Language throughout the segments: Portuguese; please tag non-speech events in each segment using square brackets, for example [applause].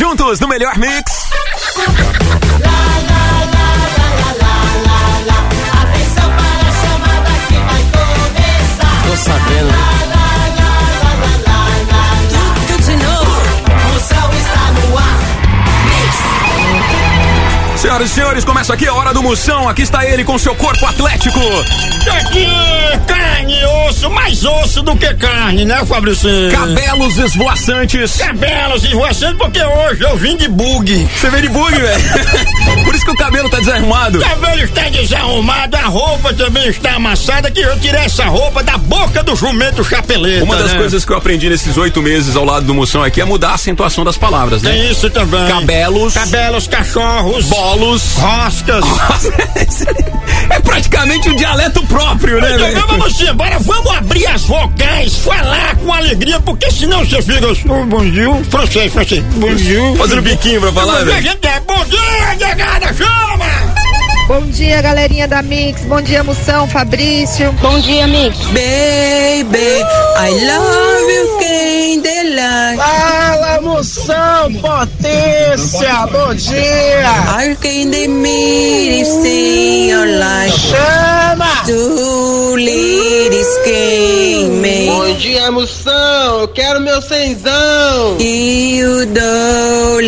Juntos no melhor mix. Sabendo. Senhoras e senhores, começa aqui a hora do Moção. Aqui está ele com seu corpo atlético. Aqui, carne e osso, mais osso do que carne, né, Fabrício? Cabelos esvoaçantes. Cabelos esvoaçantes, porque hoje eu vim de bug. Você veio de bug, velho. [laughs] Por isso que o cabelo tá desarrumado. O cabelo está desarrumado, a roupa também está amassada, que eu tirei essa roupa da boca do jumento chapeleta. Uma das né? coisas que eu aprendi nesses oito meses ao lado do Moção aqui é mudar a acentuação das palavras, né? Tem isso também. Cabelos. Cabelos, cachorros. Roscas. [laughs] é praticamente um dialeto próprio, né, Então vamos sim, agora vamos abrir as vocais, falar com alegria, porque senão você fica. Oh, bom dia, francês, francês. Bom dia. Fazendo biquinho pra falar, velho. é bom dia, negada, chama! Bom dia, galerinha da Mix. Bom dia, Moção, Fabrício. Bom dia, Mix. Baby, I love moção, potência, bom dia. Quem de me in your life. Chama! Two ladies came Bom dia, moção, eu quero meu cenzão. You do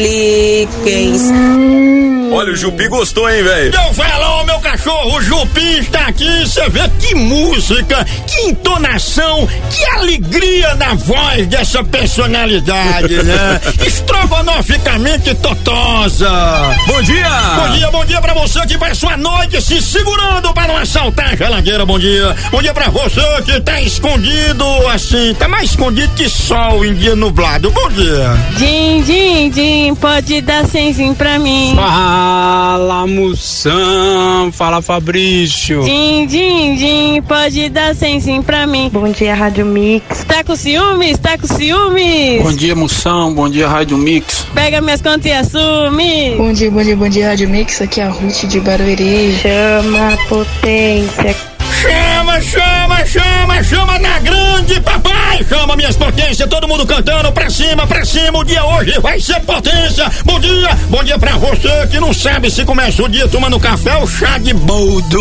Olha, o Jupi gostou, hein, velho? Eu falo, meu cachorro, o Jupi está aqui, você vê que música, que entonação, que alegria na voz dessa personalidade, né? [laughs] Estrogonoficamente totosa. Bom dia! Bom dia, bom dia pra você que vai sua noite se segurando para não assaltar a geladeira, bom dia. Bom dia pra você que tá escondido assim, tá mais escondido que sol em dia nublado, bom dia. Din, din, din, pode dar cenzinho pra mim. Fala, moção. Fala, Fabrício. Din, din, din, pode dar cenzinho pra mim. Bom dia, Rádio Mix. Tá com ciúmes? Tá com ciúmes? Bom dia, moção. Bom dia, Rádio Mix. Pega minhas contas e assume. Bom dia, bom dia, bom dia, Rádio Mix. Aqui é a Ruth de Barueri. Chama a potência. Chama, chama, chama, chama na grande, papai! Chama minhas potências, todo mundo cantando pra cima, pra cima. O dia hoje vai ser potência. Bom dia, bom dia pra você que não sabe se começa o dia tomando café ou chá de boldo.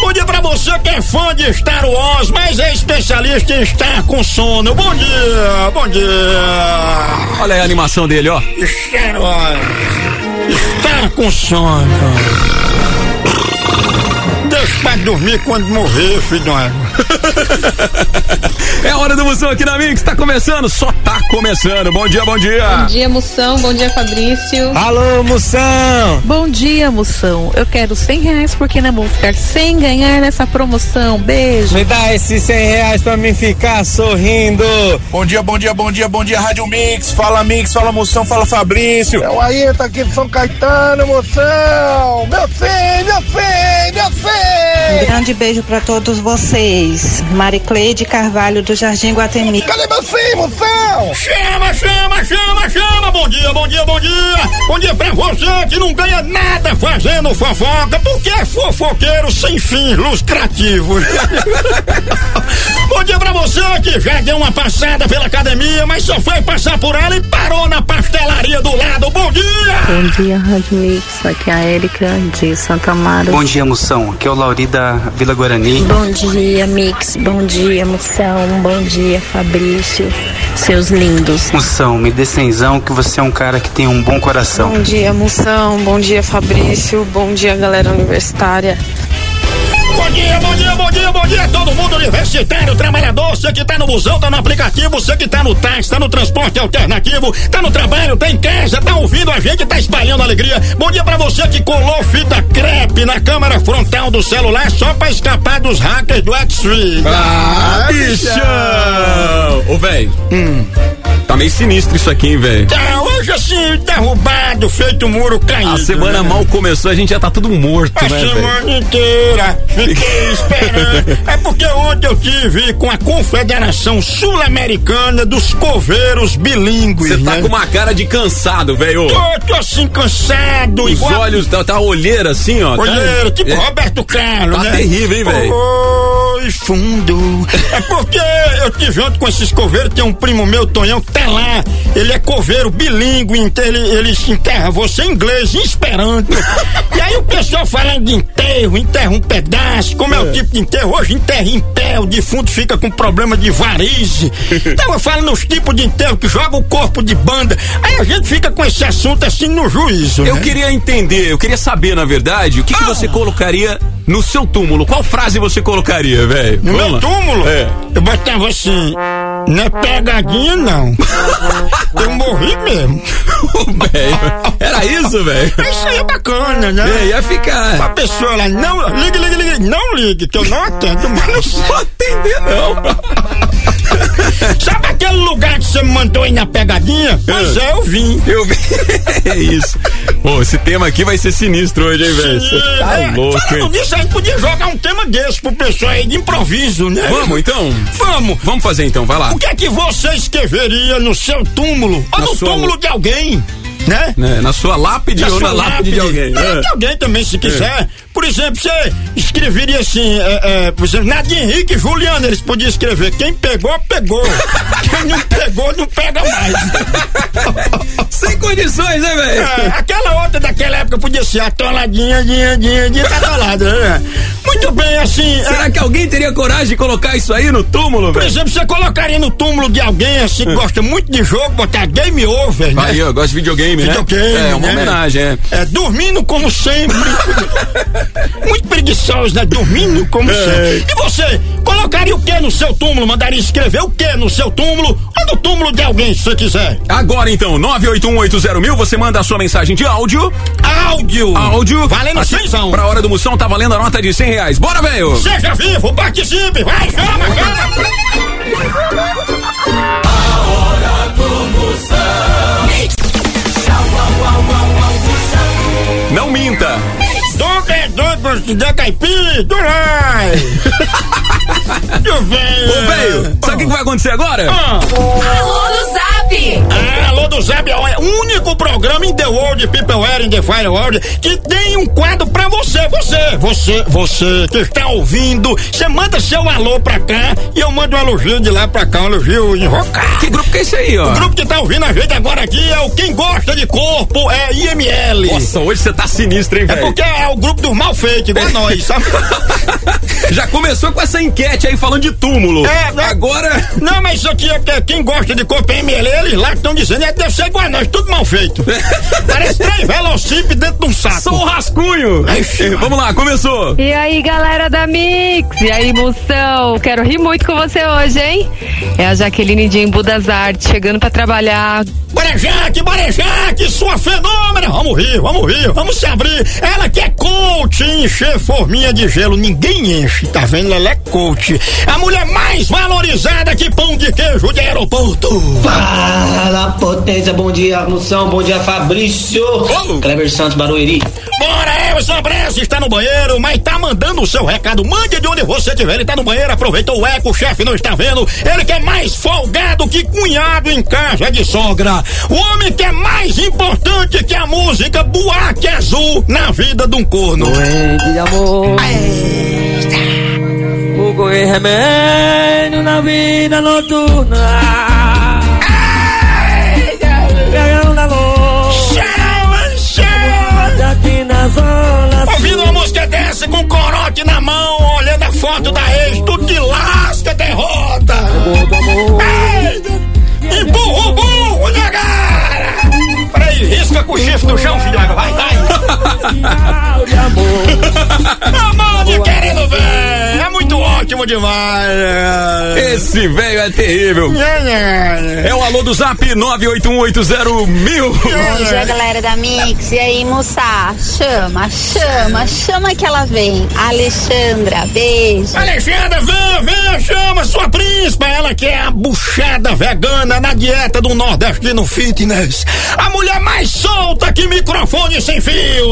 Bom dia pra você que é fã de Star Wars, mas é especialista em estar com sono. Bom dia, bom dia. Olha aí a animação dele, ó. Star Wars, estar com sono. Dormir quando morrer, filho. [laughs] É a hora do Moção aqui na Mix, tá começando, só tá começando. Bom dia, bom dia. Bom dia, Moção. Bom dia, Fabrício. Alô, moção. Bom dia, Moção. Eu quero 100 reais porque não vou ficar sem ganhar nessa promoção. Beijo. Me dá esses 100 reais pra mim ficar sorrindo. Bom dia, bom dia, bom dia, bom dia, Rádio Mix. Fala Mix, fala Moção, fala Fabrício. É o Ayrton aqui de São Caetano, moção. Meu fim, meu fim, meu fim. Um grande beijo pra todos vocês. Maricleide Carvalho do Jardim Guatemi. Cadê meu fim, moção? Chama, chama, chama, chama. Bom dia, bom dia, bom dia. Bom dia pra você que não ganha nada fazendo fofoca, porque é fofoqueiro sem fins lucrativos. [laughs] bom dia pra você que já deu uma passada pela academia, mas só foi passar por ela e parou na pastelaria do lado. Bom dia! Bom dia, Rádio Mix. Aqui é a Erika de Santa Amaro. Bom dia, moção. Aqui é o Lauri da Vila Guarani. Bom dia, Mix. Bom dia, Moção. Bom dia, Fabrício. Seus lindos. Moção, me dê cenzão que você é um cara que tem um bom coração. Bom dia, Moção. Bom dia, Fabrício. Bom dia, galera universitária. Bom dia, bom dia, bom dia, bom dia, todo mundo universitário, trabalhador, você que tá no busão, tá no aplicativo, você que tá no táxi, tá no transporte alternativo, tá no trabalho, tá em casa, tá ouvindo a gente, tá espalhando alegria. Bom dia pra você que colou fita crepe na câmera frontal do celular só pra escapar dos hackers do X-Ray. Ah, bichão! Ô, velho. Tá meio sinistro isso aqui, hein, velho? Tá, hoje assim, derrubado, feito muro caído. A semana né? mal começou, a gente já tá tudo morto, A né, velho? semana inteira fiquei [laughs] esperando. É porque ontem eu tive com a Confederação Sul-Americana dos Coveiros Bilíngues. Você tá né? com uma cara de cansado, velho. Tô, tô assim cansado. Os igual- olhos, tá, tá olheira assim, ó. tá- Olheira, tipo É. Roberto Carlos, Tá né? terrível, hein, velho? Oi, fundo. É porque eu tive ontem com esses coveiros, tem um primo meu, Tonhão, que tá lá. Ele é coveiro bilíngue, ele, ele se enterra você em inglês, em esperanto. e aí o pessoal falando de enterro, enterra um pedaço, como é, o tipo de enterro? Hoje enterra em pé, o defunto fica com problema de varize. Então eu falo nos tipos de enterro que joga o corpo de banda. Aí a gente fica com esse assunto assim no juízo. Eu né? queria entender, eu queria saber, na verdade, o que, que Ah. você colocaria no seu túmulo. Qual frase você colocaria, velho? No Vamos meu lá. túmulo? É. Eu botava assim, não é pegadinha não. Eu morri mesmo. [laughs] Velho, Era isso, velho? Isso aí é bacana, né? É, ia ficar. A pessoa lá, não, ligue, ligue, ligue, não ligue, que eu não atendo mais. Não vou atender, não. [laughs] Sabe aquele lugar que você me mandou aí na pegadinha? Pois é, eu vim. Eu vi. [laughs] é isso. Pô, esse tema aqui vai ser sinistro hoje, hein, velho? Tá É, louco, Falando hein? nisso, a gente podia jogar um tema desse pro pessoal aí de improviso, né? Vamos, então? Vamos. Vamos fazer então, vai lá. O que é que você escreveria no seu túmulo? Ou Na no sua- túmulo de alguém? Né? Né, Na sua lápide ou na sua lápide de alguém. É, É. de alguém também, se quiser. Por exemplo, você escreveria assim, é, é, por exemplo, Nadia Henrique e Juliano, eles podiam escrever, quem pegou, pegou. [laughs] quem não pegou, não pega mais. [laughs] Sem condições, né, velho? É, aquela outra daquela época podia ser atoladinha, dinha, dinha, dinha, tá atolada, né? Muito bem, assim... Será é, que alguém teria coragem de colocar isso aí no túmulo, por velho? exemplo, você colocaria no túmulo de alguém assim que gosta muito de jogo, botar game over, né? Aí, eu gosto de videogame, né? Videogame, É, uma né? homenagem, é. É, dormindo como sempre. [laughs] Muito preguiçosos, né? Dormindo como É. sempre. E você, colocaria o que no seu túmulo? Mandaria escrever o que no seu túmulo? Ou no túmulo de alguém, se você quiser. Agora então, 98180 mil, você manda a sua mensagem de áudio. Áudio. Áudio. Valendo Aqui, cenzão. Pra hora do moção, tá valendo a nota de 100 reais. Bora, velho! Seja vivo, participe, vai, chama, chama. [laughs] der caipira, do rai. Do velho. Ô, velho, sabe o que, que vai acontecer agora? Ah. Alô no Zap! Ah, Alô do Zap é o único programa in the world, people are in the fire world, que tem um quadro pra você, você, você, você que está ouvindo, você manda seu alô pra cá e eu mando um elogio de lá pra cá, um elogio invocado. Que grupo que é esse aí, ó? O grupo que tá ouvindo a gente agora aqui é o Quem Gosta de Corpo, é IML. Nossa, hoje você tá sinistro, hein, É velho? porque é o grupo do mal feito, igual [laughs] nós, sabe? Já começou com essa enquete aí falando de túmulo. É, né? Agora. Não, mas isso aqui é porque quem gosta de corpo é ML, eles lá estão dizendo, é deve ser igual a nós, tudo mal feito. [laughs] Parece três velocípedes dentro de um saco. Só o rascunho. Ixi, Vamos lá, começou. E aí, galera da Mix? E aí, moção? Quero rir muito com você hoje, hein? É a Jaqueline de Embu das Artes, chegando pra trabalhar. Bora Jaque, bora Jaque, sua fenômena! Vamos rir, vamos rir, vamos se abrir. Ela que é coach, encher forminha de gelo, ninguém enche, tá vendo? Ela é coach. A mulher mais valorizada que pão de queijo de aeroporto. Fala, potência, bom dia, Moção, bom dia, Fabrício. Ô. Kleber Santos, Barueri. Bora, Elson Bressa está no banheiro, mas tá mandando o seu recado. Mande de onde você estiver. Ele tá no banheiro, aproveitou o eco, o chefe não está vendo. Ele que é mais folgado que cunhado em casa de sogra. O homem que é mais importante que a música Boate Azul na vida de um corno. de amor. O goi remédio na vida noturna. Foto da ex, tu te lasca, derrota. Ei, Empurra o burro, cara? Peraí, risca com o chifre no chão, filho. Vai, vai. [laughs] Amor, querendo ver. Ótimo demais. Esse velho é terrível. É o alô do Zap 981801000. Bom dia, galera da Mix. E aí, moça? Chama, chama, chama que ela vem. Alexandra, beijo. Alexandra, vem, vem, chama sua príncipa. Ela que é a buchada vegana na dieta do nordestino fitness. A mulher mais solta que microfone sem fio.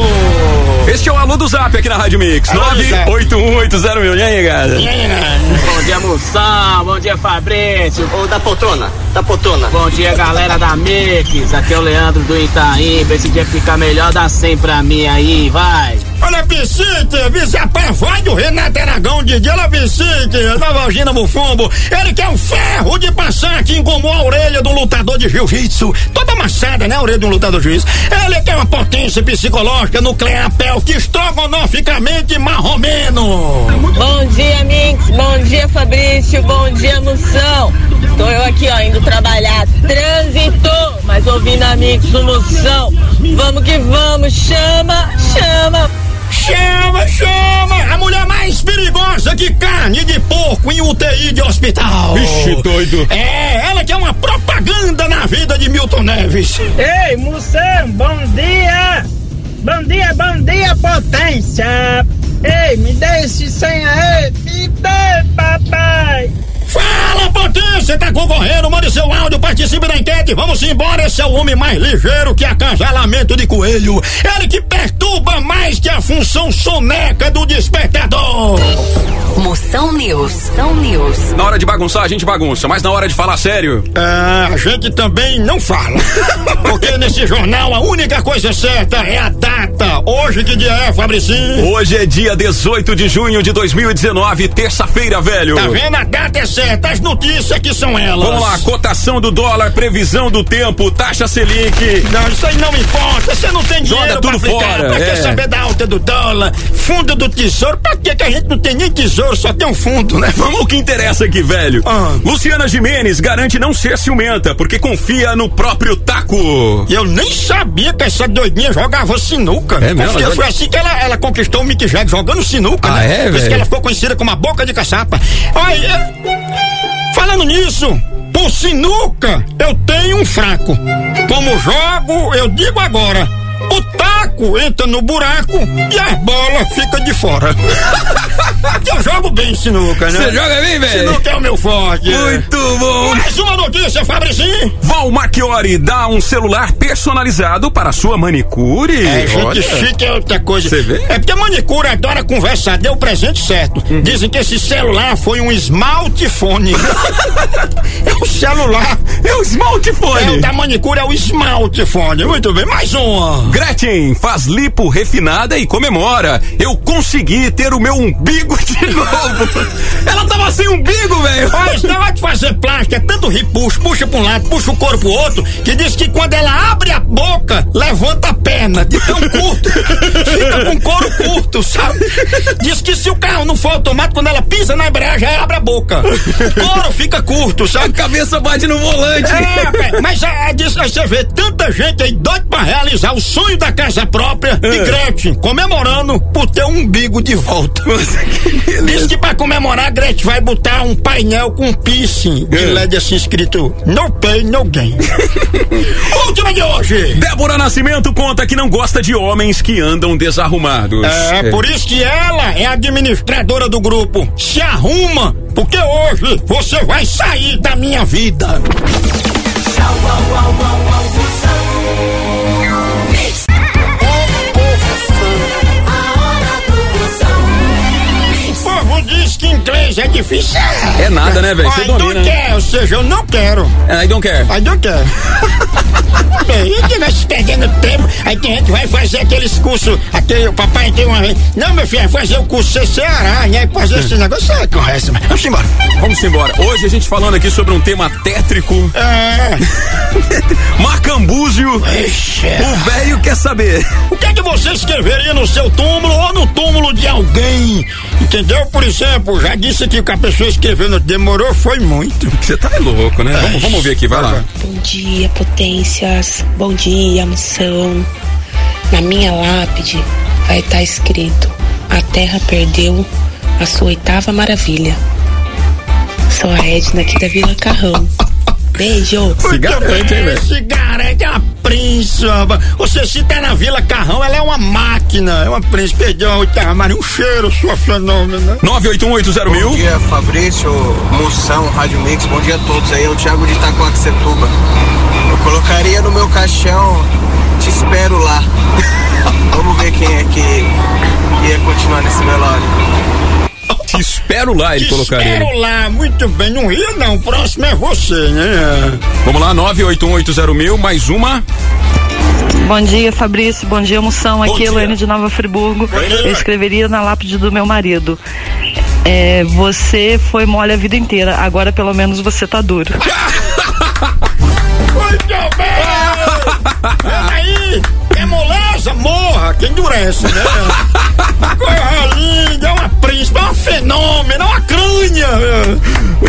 Este é o alô do Zap aqui na Rádio Mix. 981801000. E aí, galera? Bom dia, Moção. Bom dia, Fabrício. Ou da poltrona. Da poltrona. Bom dia, galera da Mix. Aqui é o Leandro do Itaim. Esse dia ficar melhor, dá 100 pra mim aí, vai. Olha, Vicente, vice vai do Renato Aragão, de ela Vicente, da Vagina Bufumbo. Ele que é um ferro de passar aqui como a orelha do lutador de jiu-jitsu. Toda amassada, né? A orelha de um lutador de jiu-jitsu. Ele que é uma potência psicológica nuclear, que estrogonoficamente marromeno. Bom dia, Mix. Bom dia, Fabrício. Bom dia, Moção. Tô eu aqui, ó, indo trabalhar. Trânsito, mas ouvindo a Mix do Moção. Vamos que vamos. Chama, chama. Chama, chama! A mulher mais perigosa que carne de porco em UTI de hospital. Vixe, doido. É, ela que é uma propaganda na vida de Milton Neves. Ei, Moção, bom dia! Bom dia, bom dia, potência! Ei, me dê esse senha aí! Me dê, papai! Fala, potência! Tá concorrendo, mande seu áudio, participe da enquete. Vamos embora, esse é o homem mais ligeiro que acasalamento de coelho. Ele que perturba mais que a função soneca do despertador. Moção News. Moção News. Na hora de bagunçar, a gente bagunça, mas na hora de falar sério. É, a gente também não fala. [laughs] Porque nesse jornal a única coisa certa é a data. Hoje que dia é, Fabricinho? Hoje é dia 18 de junho de 2019, terça-feira, velho. Tá vendo? A data é certa, as notícias que são elas. Vamos lá, cotação do dólar, previsão do tempo, taxa Selic. Não, isso aí não importa. Você não tem dinheiro Joga tudo pra aplicar. fora. Pra que é. saber da alta do dólar? Fundo do tesouro? Pra que que a gente não tem nem tesouro, só tem um fundo, né? Vamos ao que interessa aqui, velho. Ah. Luciana Jimenez garante não ser ciumenta, porque confia no próprio taco. Eu nem sabia que essa doidinha jogava sinuca. É mesmo? Confia, Foi assim que ela, ela conquistou o Mick Jagger, jogando sinuca, Ah, né? é, Por isso que ela ficou conhecida como a boca de caçapa. Olha, é- falando nisso, por sinuca, eu tenho um fraco. Como jogo, eu digo agora. O taco entra no buraco e as bolas ficam de fora. [laughs] eu jogo bem sinuca, né? Você joga bem, velho? Sinuca é o meu forte. Muito bom. Mais uma notícia, Fabricinho. Val Marchiori dá um celular personalizado para sua manicure. É, gente Olha. chique é outra coisa. Você vê? É porque a manicure adora conversar, deu o presente certo. Dizem que esse celular foi um smartphone. [laughs] é o celular. É o smartphone. É o da manicure, é o smartphone. Muito bem, mais uma. Gretchen faz lipo refinada e comemora. Eu consegui ter o meu umbigo de [laughs] novo. Ela tava sem umbigo, velho. Olha, esse negócio de fazer plástico é tanto ripuxo, puxa pra um lado, puxa o corpo pro outro, que diz que quando ela abre a boca, levanta a perna, de tão curto. Fica com couro curto, sabe? Diz que se o carro não for automático, quando ela pisa na embreagem, abre a boca. O couro fica curto, sabe? A cabeça bate no volante. É, mas a, a, diz- aí você vê tanta gente aí doido pra realizar o sonho da casa própria e Gretchen comemorando por ter um umbigo de volta. [laughs] Diz que pra comemorar, Gretchen vai botar um painel com piercing de É. LED assim escrito No Pay, No Gain. [laughs] Última de hoje. Débora Nascimento conta que não gosta de homens que andam desarrumados. É, por isso que ela é administradora do grupo. Se arruma, porque hoje você vai sair da minha vida. Tchau, au, au, au, que inglês é difícil. É nada, né, velho? Você don't domina, né? care, ou seja, eu não quero. I don't care. I don't care. Bem, e que nós perdendo tempo, aí tem gente que vai fazer aqueles cursos, aquele, o papai tem uma vez, não meu filho, vai fazer o curso CCA, né, e fazer esse negócio, é mas vamos embora. Vamos embora. Hoje a gente falando aqui sobre um tema tétrico. É, Macambúzio. Ixi. O velho quer saber. o que é que você escreveria no seu túmulo ou no túmulo de alguém, entendeu? Por exemplo, já disse aqui que a pessoa escrevendo demorou, foi muito. Você tá louco, né? Vamos, vamos ver aqui, vai lá. Bom dia, potências. Bom dia, moção. Na minha lápide vai estar escrito: A Terra perdeu a sua oitava maravilha. Sou a Edna aqui da Vila Carrão. Beijo. Se garante, hein, velho? Se garante, é uma príncipe. Você se tá na Vila Carrão, ela é uma máquina. É uma príncipe. Perdão, Oitava Maria, um cheiro, sua fenômena. 98180 mil. Bom dia, Fabrício, Moção, Rádio Mix. Bom dia a todos aí. É o Thiago de Itacoaxetuba. Eu colocaria no meu caixão, espero lá, ele Te colocaria. Espero lá, muito bem. Não ia não, o próximo é você, né? Vamos lá, 98180 mil, mais uma. Bom dia, Fabrício. Bom dia, Moção. Aqui é Elaine de Nova Friburgo. Eu escreveria na lápide do meu marido. É, você foi mole a vida inteira, agora pelo menos você tá duro. [laughs] Muito bem! Peraí! É moleza? Morra! Que endurece, né? [laughs] Coisa linda, fenômeno, é uma crânia!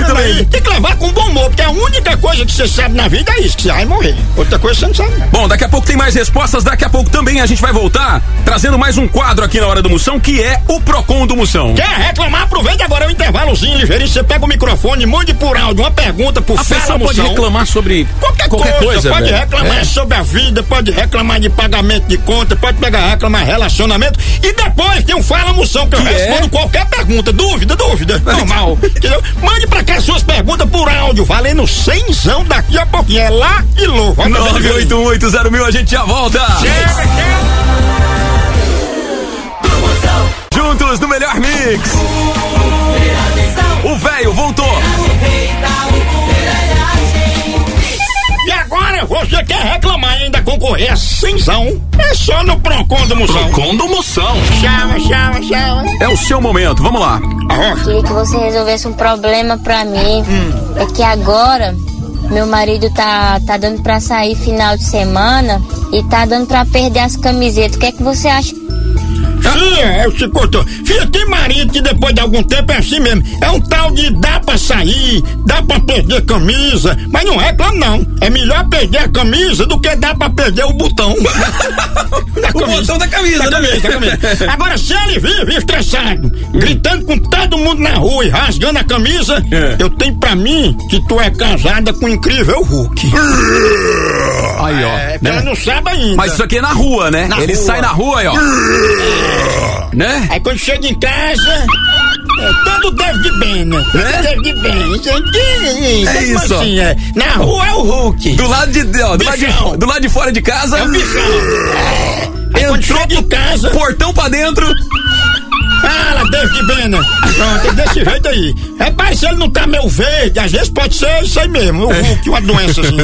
Muito bem. Tem que levar com bom humor, porque a única coisa que você sabe na vida é isso, que você vai morrer. Outra coisa você não sabe. não. Bom, daqui a pouco tem mais respostas, daqui a pouco também a gente vai voltar trazendo mais um quadro aqui na hora do Moção, que é o Procon do Moção. Quer reclamar? Aproveita agora o intervalozinho ligeirinho, você pega o microfone, mande por áudio uma pergunta pro A pessoa pode reclamar sobre Qualquer, qualquer coisa, coisa, pode velho. reclamar É. sobre a vida, pode reclamar de pagamento de conta, pode pegar reclamar relacionamento e depois tem um fala moção que eu Que é? respondo qualquer pergunta, dúvida, dúvida, normal, entendeu? Mande pra cá suas perguntas por áudio, valendo cenzão daqui a pouquinho, é lá e louco. 98180 mil, a gente já volta. Juntos no melhor mix. O velho voltou. Agora, você quer reclamar e ainda concorrer a cenzão? É só no Procon do Moção. Procon do Moção. Chama, chama, chama. É o seu momento, vamos lá. Queria que você resolvesse um problema pra mim. Hum. É que agora meu marido tá, tá dando pra sair final de semana e tá dando pra perder as camisetas. O que é que você acha? Filha, eu te contou. Filha, tem marido que depois de algum tempo é assim mesmo. É um tal de dá pra sair, dá pra perder camisa, mas não reclama não. É melhor perder a camisa do que dá pra perder o botão. [laughs] da O botão da camisa, da né? camisa, da camisa. Agora, se ele vive estressado, gritando com todo mundo na rua e rasgando a camisa, É. eu tenho pra mim que tu é casada com o incrível Hulk. [laughs] Aí, ó. É, né? ela não sabe ainda. Mas isso aqui é na rua, né? Na Ele rua. sai na rua aí, ó. Né? Aí quando chega em casa, é todo David Ben, né? Né? David Ben. Isso aqui, É isso, assim, é? Na rua é o Hulk. Do lado de, ó, do, lado de, do lado de fora de casa. É o bichão. Aí quando Entrou em casa, portão pra dentro. Fala David Banner. Pronto, é desse jeito aí. Rapaz, se ele não tá meio verde, às vezes pode ser isso aí mesmo, o Hulk, uma doença assim.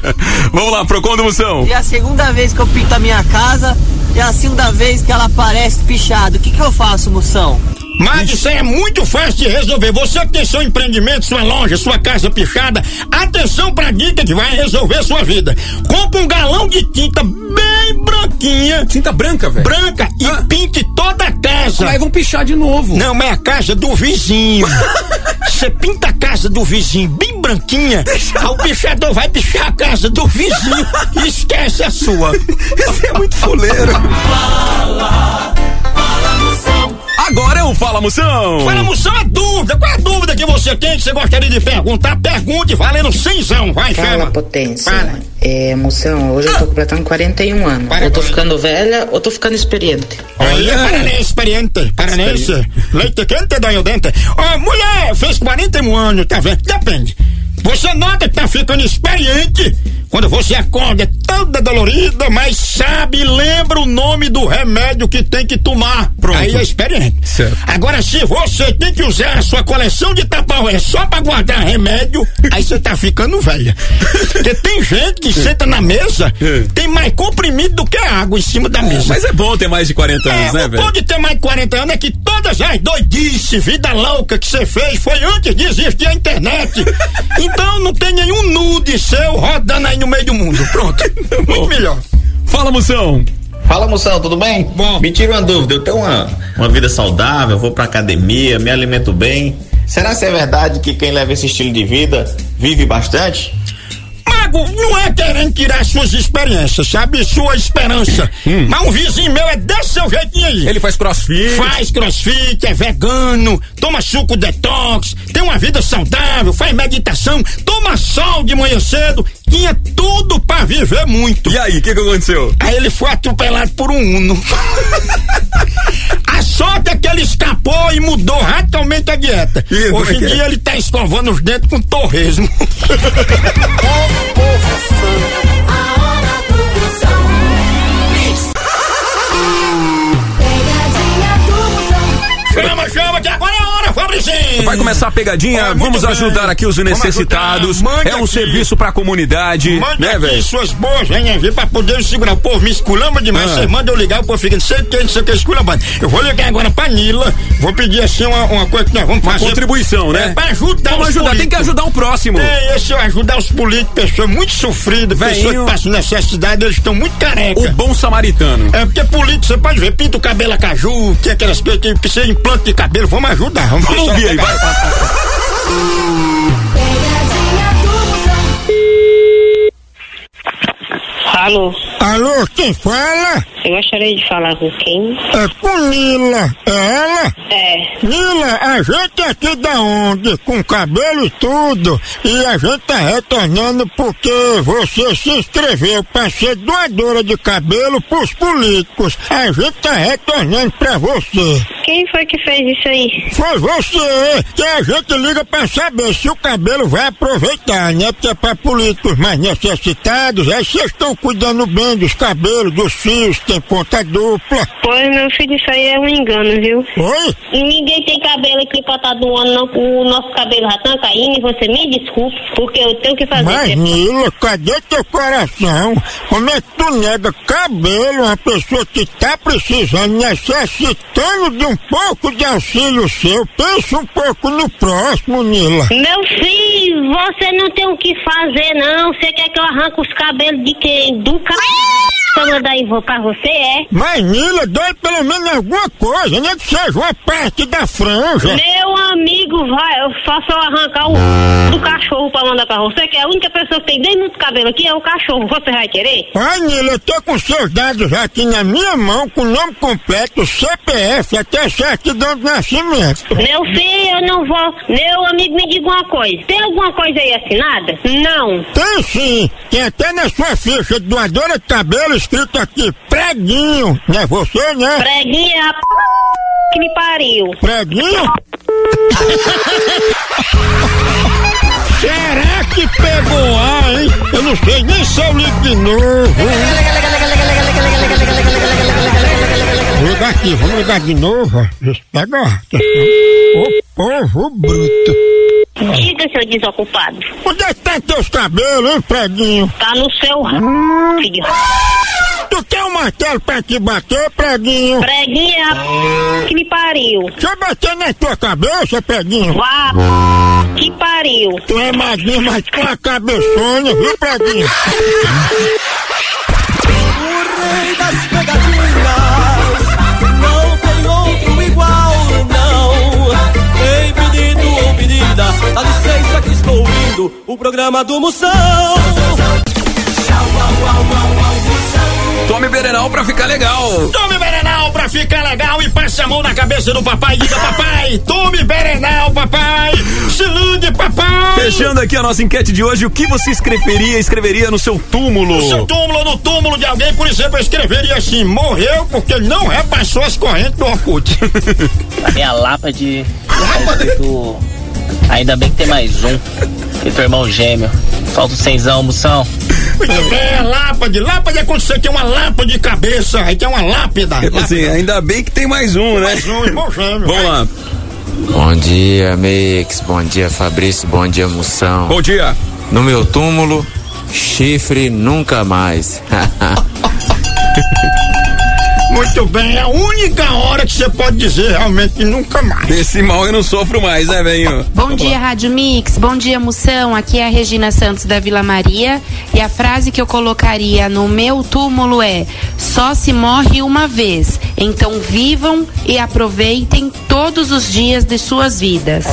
[laughs] Vamos lá, Procon do Moção. E a segunda vez que eu pinto a minha casa e a segunda vez que ela aparece pichada. O que, que eu faço, moção? Mas isso aí é muito fácil de resolver. Você que tem seu empreendimento, sua loja, sua casa pichada, atenção pra dica que vai resolver sua vida. Compre um galão de tinta bem branquinha. Tinta branca, velho. Branca e pinte toda a casa. Aí vão pichar de novo. Não, mas é a casa do vizinho. [laughs] Você pinta a casa do vizinho bem branquinha, aí o pichador vai pichar a casa do vizinho e esquece a sua. [laughs] Esse é muito fuleiro. [laughs] Agora é o Fala Moção. Fala, moção, a dúvida. Qual é a dúvida que você tem que você gostaria de perguntar? Pergunte, valendo cenzão. Vai, Fala, chama. potência. Fala. É, moção, hoje eu tô completando 41 anos. Para eu tô ficando velha ou tô ficando experiente? Olha, paranense, experiente, paranense, leite quente dói o dente. Ó, mulher, fez 41 anos, tá vendo? Depende. Você nota que tá ficando experiente quando você acorda toda dolorida, mas sabe lembra o nome do remédio que tem que tomar. Pronto. Aí é experiente. Certo. Agora, se você tem que usar a sua coleção de tapaué só pra guardar remédio, [laughs] aí você tá ficando velha. Porque tem gente que senta na mesa, tem mais comprimido do que água em cima da mesa. Mas é bom ter mais de 40 anos, É, né, velho? bom de ter mais de 40 anos é que todas as doidices, vida louca que você fez foi antes de existir a internet. [laughs] então não tem nenhum nude seu rodando aí no meio do mundo. Pronto. [laughs] Muito melhor. Fala, Moção. Fala moção, tudo bem? Bom. Me tira uma dúvida, eu tenho uma, uma vida saudável, vou pra academia, me alimento bem. Será que é verdade que quem leva esse estilo de vida vive bastante? Mas Tiago, não é querendo tirar suas experiências, sabe? Sua esperança. Mas um vizinho meu é desse seu jeitinho aí. Ele faz crossfit. Faz crossfit, é vegano, toma suco detox, tem uma vida saudável, faz meditação, toma sol de manhã cedo, tinha tudo pra viver muito. E aí, o que, que aconteceu? Aí ele foi atropelado por um Uno. a sorte é que ele escapou e mudou radicalmente a dieta. Como Hoje é em é? dia ele tá escovando os dentes com torresmo. [laughs] [laughs] Vai começar a pegadinha, vamos bem. ajudar aqui os necessitados. Mande É um aqui. serviço pra comunidade, Manda né, aqui velho? suas boas energias pra poder segurar. O povo me esculamba demais. Ah. Vocês mandam eu ligar, o povo fica não sei o que, não sei o que, esculambando. Eu vou ligar agora pra Nila. Vou pedir assim uma, uma coisa que nós vamos Uma fazer. contribuição, né? É, pra ajudar Vamos os ajudar, tem que políticos. ajudar o próximo. É, esse é ajudar os políticos, pessoas muito sofridas, pessoas que passam necessidade, eles estão muito carecas. O bom samaritano. É porque político, você pode ver, pinta o cabelo a caju, tem aquelas coisas que de implante de cabelo, vamos ajudar. Vamos, Vamos ouvir aí, vai. [laughs] Alô, Alô, quem fala? eu gostaria de falar com quem? É com Nila. É ela? É, Nila, a gente é aqui da onde? Com cabelo e tudo. E a gente tá retornando porque você se inscreveu pra ser doadora de cabelo pros políticos. A gente tá retornando pra você. quem foi que fez isso aí? Foi você que a gente liga pra saber se o cabelo vai aproveitar, né? Porque é pra políticos mais necessitados, aí vocês estão cuidando bem dos cabelos, dos fios, tem ponta dupla. Pois, meu filho, isso aí é um engano, viu? Oi? Ninguém tem cabelo aqui pra estar doando, não. O nosso cabelo já tá caindo e você me desculpe, porque eu tenho que fazer. Nila, cadê teu coração? Como é que tu nega cabelo a uma pessoa que tá precisando, necessitando de um pouco de auxílio seu? Pensa um pouco no próximo, Nila. Meu filho, você não tem o que fazer, não. Você quer que eu arranque os cabelos de quem? Do cabelo pra mandar vo- pra você, é? Mas, Nila, dói pelo menos alguma coisa, nem que seja uma parte da franja. Meu amigo, vai, eu faço eu arrancar o do cachorro pra mandar pra você, que é a única pessoa que tem bem muito cabelo aqui é o cachorro. Você vai querer? Ai, Nila, eu tô com seus dados aqui na minha mão, com o nome completo, CPF, até certidão de nascimento. Meu filho, eu não vou. Meu amigo, me diga uma coisa. Tem alguma coisa aí assinada? Não. Tem sim, tem até na sua ficha de doadora de cabelo escrito aqui, preguinho, não é você, né? Preguinha é a p... que me pariu. Preguinho? Será que pegou ar, hein? Eu não sei nem se eu ligo de novo. Vou ligar aqui, vamos ligar de novo. pega. Ô povo bruto. Diga, seu desocupado. Onde é que tá teus cabelos, hein, preguinho? Tá no seu filho. Tu quer um martelo pra te bater, preguinho? Preguinha é a p... que me pariu. Deixa eu bater na tua cabeça, preguinho. Vá que pariu. Tu é magrinho, mas com a cabeçona, viu, preguinho? O rei das pegadinhas não tem outro igual, não. Tem pedido ou pedida, dá licença que estou ouvindo o programa do Moção. Tchau, au, au, au, au, Moção. Tome Berenal pra ficar legal. Tome Berenal pra ficar legal e passe a mão na cabeça do papai e diga, papai, tome Berenal, papai, cilindre, papai. Fechando aqui a nossa enquete de hoje, o que você escreveria, escreveria no seu túmulo? No seu túmulo, no túmulo de alguém, por exemplo, eu escreveria assim, morreu porque não repassou as correntes do Orkut. [laughs] A minha lápide. tá escrito, Ainda bem que tem mais um. Que teu irmão gêmeo. Falta o seisão, moção. Muito bem, a lápide, lápide é quando você tem uma lâmpada de cabeça, aí tem uma lápida. Tipo assim, ainda bem que tem mais um, né? Mais um, irmão gêmeo. Vamos lá. Bom dia, Mix. Bom dia, Fabrício. Bom dia, Moção. Bom dia. No meu túmulo, chifre nunca mais. [laughs] Muito bem, é a única hora que você pode dizer realmente nunca mais. Desse mal eu não sofro mais, né, velho? Bom dia, Rádio Mix. Bom dia, Moção. Aqui é a Regina Santos da Vila Maria. E a frase que eu colocaria no meu túmulo é: só se morre uma vez. Então vivam e aproveitem todos os dias de suas vidas.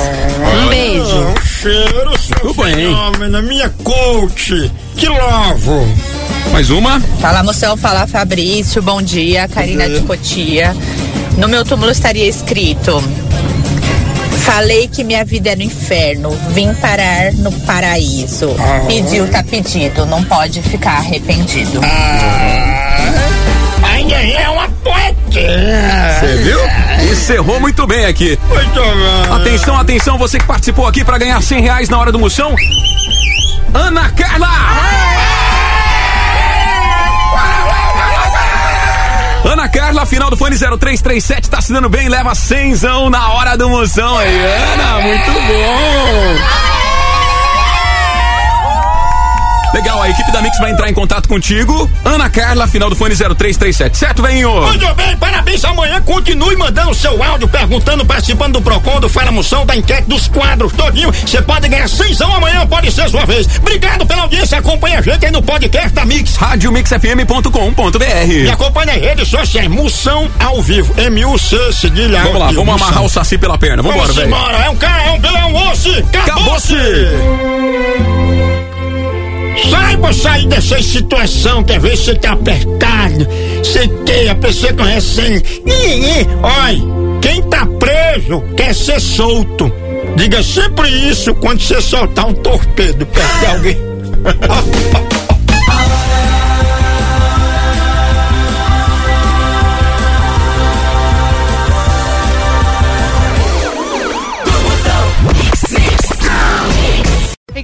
Um beijo. Um cheiro, seu Tudo bem. fenômeno, minha coach. Que lovo. Mais uma? Fala moção, fala Fabrício, bom dia, Karina de Cotia. No meu túmulo estaria escrito: Falei que minha vida é no inferno, vim parar no paraíso. Pediu, tá pedido, não pode ficar arrependido. Ainda é uma poetinha. Você viu? Encerrou muito bem aqui. Muito bem. Atenção, atenção, você que participou aqui pra ganhar 100 reais na hora do moção. Ana Carla! Ana Carla, final do fone 0337, tá se dando bem, leva 100 na hora do moção aí. Ana, muito bom! Legal, a equipe da Mix vai entrar em contato contigo. Ana Carla, final do fone 0337, certo, venho? Muito bem, parabéns. Amanhã continue mandando seu áudio, perguntando, participando do Procon, do Fala Moção, da enquete, dos quadros, todinho. Você pode ganhar cenzão amanhã, pode ser sua vez. Obrigado pela audiência, acompanha a gente aí no podcast da Mix. RádioMixFM.com.br E acompanha as redes sociais, Moção ao vivo, M-U-C, cedilha. Vamos lá, vamos Moção. amarrar o saci pela perna. Vambora, Vamos embora, é um cara, é um bilhão, um osso, acabou-se! Saiba sair dessa situação, quer ver você tá apertado, você tem, a pessoa conhece, olha, quem tá preso quer ser solto. Diga sempre isso quando você soltar um torpedo perto de alguém. [laughs]